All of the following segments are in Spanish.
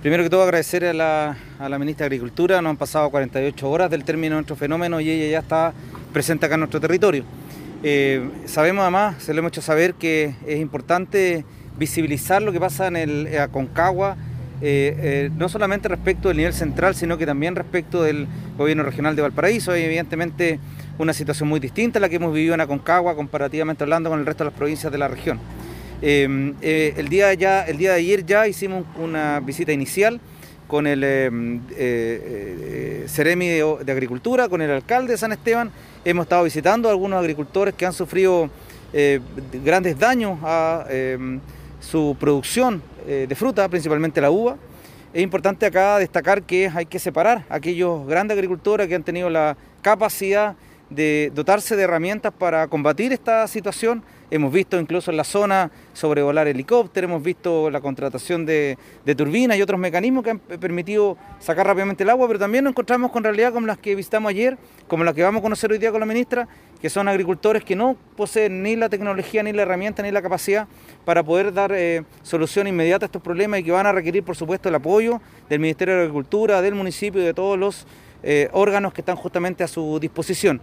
Primero que todo agradecer a la, ministra de Agricultura, nos han pasado 48 horas del término de nuestro fenómeno y ella ya está presente acá en nuestro territorio. Eh, sabemos además, se lo hemos hecho saber que es importante visibilizar lo que pasa en el Aconcagua, eh, eh, no solamente respecto del nivel central, sino que también respecto del gobierno regional de Valparaíso. Hay evidentemente una situación muy distinta a la que hemos vivido en Aconcagua, comparativamente hablando con el resto de las provincias de la región. Em, eh, el, día ya, el día de ayer ya hicimos una visita inicial con el em, eh, eh, Ceremi de, Agricultura, con el alcalde de San Esteban. Hemos estado visitando a algunos agricultores que han sufrido grandes daños a em, su producción de fruta, principalmente la uva. Es importante acá destacar que hay que separar a aquellos grandes agricultores que han tenido la capacidad de dotarse de herramientas para combatir esta situación. Hemos visto incluso en la zona sobrevolar helicópteros, hemos visto la contratación de, turbinas y otros mecanismos que han permitido sacar rápidamente el agua, pero también nos encontramos con realidad como las que visitamos ayer, como las que vamos a conocer hoy día con la ministra, que son agricultores que no poseen ni la tecnología, ni la herramienta, ni la capacidad para poder dar eh, solución inmediata a estos problemas y que van a requerir, por supuesto, el apoyo del Ministerio de Agricultura, del municipio y de todos los eh, órganos que están justamente a su disposición.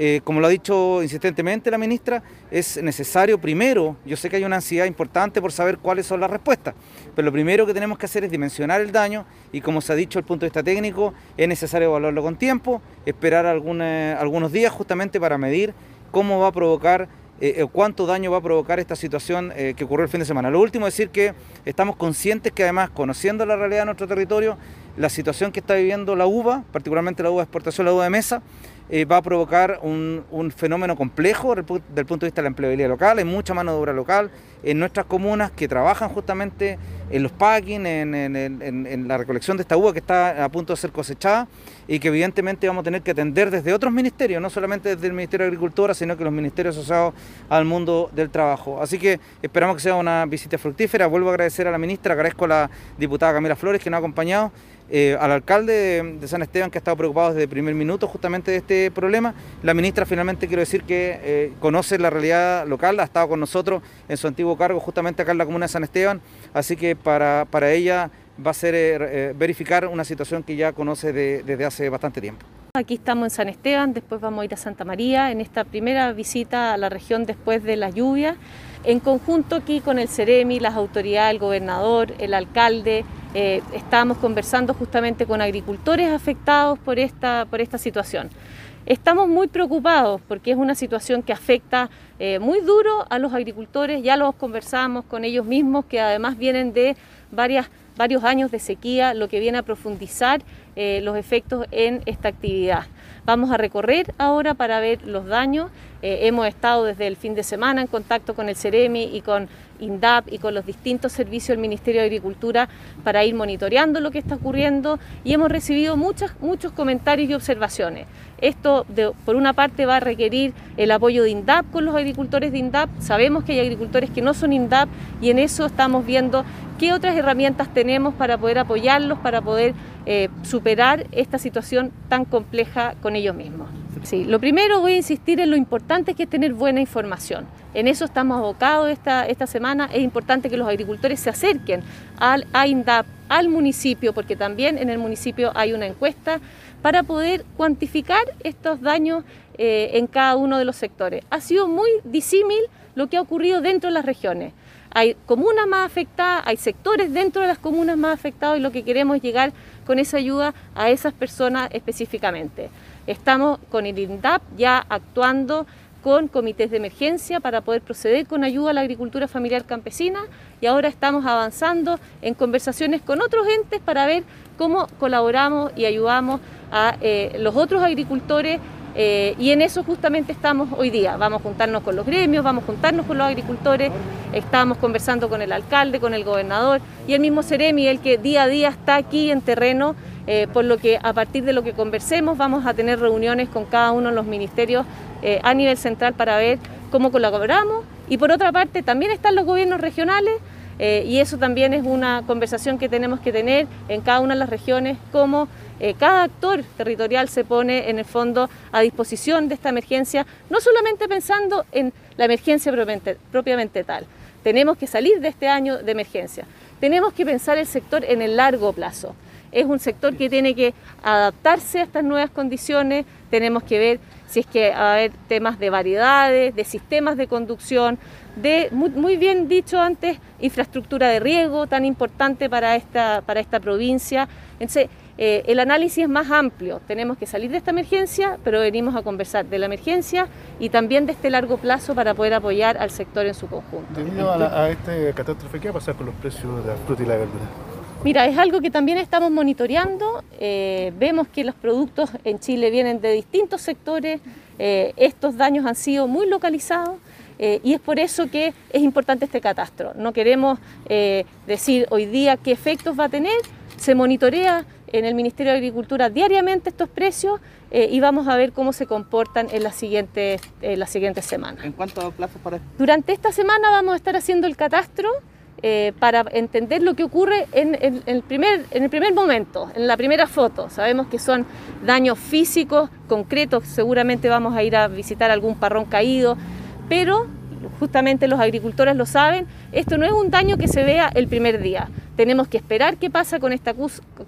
Eh, como lo ha dicho insistentemente la ministra, es necesario primero, yo sé que hay una ansiedad importante por saber cuáles son las respuestas, pero lo primero que tenemos que hacer es dimensionar el daño y como se ha dicho desde el punto de vista técnico, es necesario evaluarlo con tiempo, esperar algunos días justamente para medir cómo va a provocar eh, cuánto daño va a provocar esta situación eh, que ocurrió el fin de semana. Lo último es decir que estamos conscientes que además, conociendo la realidad de nuestro territorio, la situación que está viviendo la uva, particularmente la uva de exportación, la uva de mesa, eh, va a provocar un, fenómeno complejo desde el punto de vista de la empleabilidad local. Hay mucha mano de obra local en nuestras comunas que trabajan justamente en los packing, en, la recolección de esta uva que está a punto de ser cosechada y que evidentemente vamos a tener que atender desde otros ministerios, no solamente desde el Ministerio de Agricultura, sino que los ministerios asociados al mundo del trabajo. Así que esperamos que sea una visita fructífera. Vuelvo a agradecer a la ministra, agradezco a la diputada Camila Flores que nos ha acompañado eh, al alcalde de, San Esteban que ha estado preocupado desde el primer minuto justamente de este problema. La ministra finalmente quiero decir que eh, conoce la realidad local, ha estado con nosotros en su antiguo cargo justamente acá en la comuna de San Esteban, así que para, para ella va a ser eh, verificar una situación que ya conoce desde hace bastante tiempo. Aquí estamos en San Esteban, después vamos a ir a Santa María en esta primera visita a la región después de las lluvias. En conjunto aquí con el CEREMI, las autoridades, el gobernador, el alcalde, eh, estábamos conversando justamente con agricultores afectados por esta, por esta situación. Estamos muy preocupados porque es una situación que afecta eh, muy duro a los agricultores, ya los conversamos con ellos mismos, que además vienen de varias, varios años de sequía, lo que viene a profundizar eh, los efectos en esta actividad. Vamos a recorrer ahora para ver los daños. Eh, hemos estado desde el fin de semana en contacto con el CEREMI y con INDAP y con los distintos servicios del Ministerio de Agricultura para ir monitoreando lo que está ocurriendo y hemos recibido muchos comentarios y observaciones. Esto, por una parte, va a requerir el apoyo de INDAP con los agricultores de INDAP. Sabemos que hay agricultores que no son INDAP y en eso estamos viendo qué otras herramientas tenemos para poder apoyarlos, para poder eh, superar esta situación tan compleja con ellos mismos. Sí, lo primero voy a insistir en lo importante que es tener buena información. En eso estamos abocados esta, esta semana. Es importante que los agricultores se acerquen al, a al municipio, porque también en el municipio hay una encuesta para poder cuantificar estos daños eh, en cada uno de los sectores. Ha sido muy disímil lo que ha ocurrido dentro de las regiones. Hay comunas más afectadas, hay sectores dentro de las comunas más afectados y lo que queremos es llegar con esa ayuda a esas personas específicamente. Estamos con el INDAP ya actuando con comités de emergencia para poder proceder con ayuda a la agricultura familiar campesina y ahora estamos avanzando en conversaciones con otros entes para ver cómo colaboramos y ayudamos a eh, los otros agricultores eh, y en eso justamente estamos hoy día. Vamos a juntarnos con los gremios, vamos a juntarnos con los agricultores, estamos conversando con el alcalde, con el gobernador y el mismo Ceremi, el que día a día está aquí en terreno, eh, por lo que a partir de lo que conversemos vamos a tener reuniones con cada uno de los ministerios a nivel central para ver cómo colaboramos. Y por otra parte también están los gobiernos regionales eh, y eso también es una conversación que tenemos que tener en cada una de las regiones, cómo eh, cada actor territorial se pone en el fondo a disposición de esta emergencia, no solamente pensando en la emergencia propiamente, propiamente tal. Tenemos que salir de este año de emergencia, tenemos que pensar el sector en el largo plazo. Es un sector que tiene que adaptarse a estas nuevas condiciones, tenemos que ver si es que va a haber temas de variedades, de sistemas de conducción, de, muy, bien dicho antes, infraestructura de riego tan importante para esta, para esta provincia. Entonces, eh, el análisis es más amplio. Tenemos que salir de esta emergencia, pero venimos a conversar de la emergencia y también de este largo plazo para poder apoyar al sector en su conjunto. Debido a, esta catástrofe, ¿qué va a pasar con los precios de la fruta y la verdura? Mira, es algo que también estamos monitoreando. Eh, vemos que los productos en Chile vienen de distintos sectores. Eh, estos daños han sido muy localizados. y es por eso que es importante este catastro. No queremos decir hoy día qué efectos va a tener, se monitorea en el Ministerio de Agricultura diariamente estos precios eh, y vamos a ver cómo se comportan en las siguientes, las siguientes semanas. ¿En cuánto a plazos para Durante esta semana vamos a estar haciendo el catastro eh, para entender lo que ocurre en, el primer, en el primer momento, en la primera foto. Sabemos que son daños físicos, concretos, seguramente vamos a ir a visitar algún parrón caído, pero justamente los agricultores lo saben, esto no es un daño que se vea el primer día. Tenemos que esperar qué pasa con esta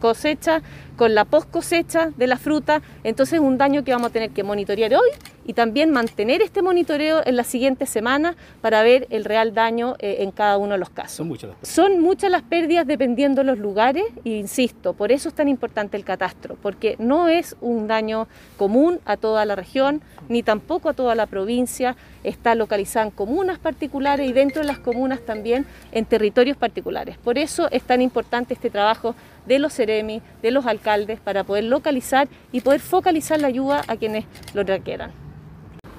cosecha, con la post cosecha de la fruta. Entonces es un daño que vamos a tener que monitorear hoy y también mantener este monitoreo en las siguientes semanas para ver el real daño eh, en cada uno de los casos. Son muchas las pérdidas. Son muchas las pérdidas dependiendo de los lugares e insisto, por eso es tan importante el catastro, porque no es un daño común a toda la región ni tampoco a toda la provincia, está localizada en comunas particulares y dentro de las comunas también en territorios particulares. Por eso es tan importante este trabajo de los CEREMI, de los alcaldes, para poder localizar y poder focalizar la ayuda a quienes lo requieran.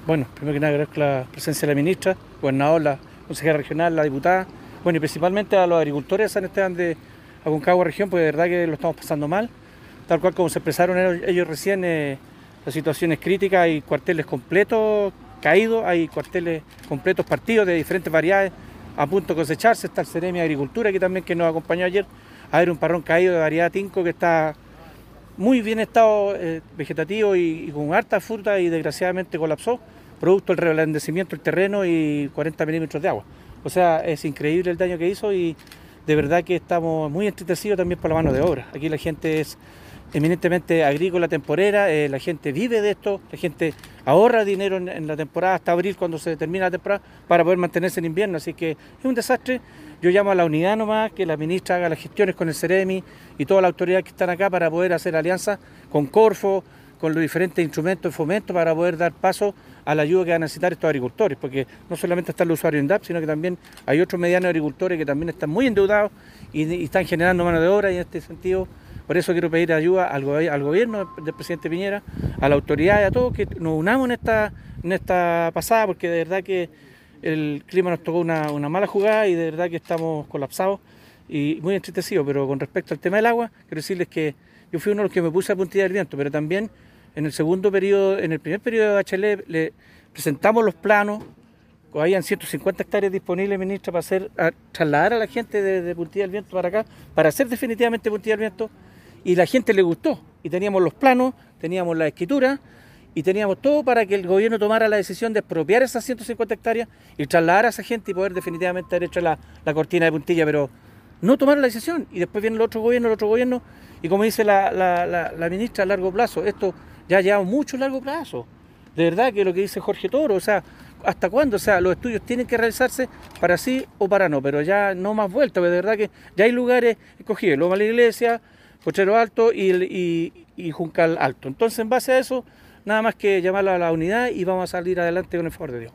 Bueno, primero que nada agradezco la presencia de la ministra, gobernador, la consejera regional, la diputada, bueno, y principalmente a los agricultores de San Esteban de Aconcagua región, porque de verdad que lo estamos pasando mal, tal cual como se expresaron ellos, recién, eh, la situación es crítica, hay cuarteles completos caídos, hay cuarteles completos partidos de diferentes variedades a punto de cosecharse, está el Ceremi Agricultura que también que nos acompañó ayer, a ver un parrón caído de variedad tinco que está muy bien estado eh, vegetativo y, con harta fruta y desgraciadamente colapsó, producto del reblandecimiento del terreno y 40 milímetros de agua. O sea, es increíble el daño que hizo y de verdad que estamos muy entristecidos también por la mano de obra. Aquí la gente es eminentemente agrícola temporera, eh, la gente vive de esto, la gente ahorra dinero en, la temporada hasta abril cuando se termina la temporada para poder mantenerse en invierno, así que es un desastre. Yo llamo a la unidad nomás, que la ministra haga las gestiones con el CEREMI y toda la autoridad que están acá para poder hacer alianza con Corfo, con los diferentes instrumentos de fomento para poder dar paso a la ayuda que van a necesitar estos agricultores, porque no solamente están los usuarios en DAP, sino que también hay otros medianos agricultores que también están muy endeudados y, y están generando mano de obra y en este sentido por eso quiero pedir ayuda al, gobierno del presidente Piñera, a la autoridad y a todos que nos unamos en esta, en esta pasada, porque de verdad que el clima nos tocó una, mala jugada y de verdad que estamos colapsados y muy entristecidos. Pero con respecto al tema del agua, quiero decirles que yo fui uno de los que me puse a puntilla del viento, pero también en el segundo periodo, en el primer periodo de HL, presentamos los planos, habían 150 hectáreas disponibles, ministra, para hacer, trasladar a la gente de, de Puntilla del Viento para acá, para hacer definitivamente Puntilla del Viento y la gente le gustó. Y teníamos los planos, teníamos la escritura y teníamos todo para que el gobierno tomara la decisión de expropiar esas 150 hectáreas y trasladar a esa gente y poder definitivamente haber hecho la, cortina de puntilla, pero no tomaron la decisión. Y después viene el otro gobierno, el otro gobierno, y como dice la, la ministra a largo plazo, esto ya lleva mucho largo plazo. De verdad que lo que dice Jorge Toro, o sea, ¿hasta cuándo? O sea, los estudios tienen que realizarse para sí o para no, pero ya no más vuelta, de verdad que ya hay lugares escogidos, Loma la Iglesia, Cochero Alto y, y, Juncal Alto. Entonces, en base a eso, nada más que llamar a la unidad y vamos a salir adelante con el favor de Dios.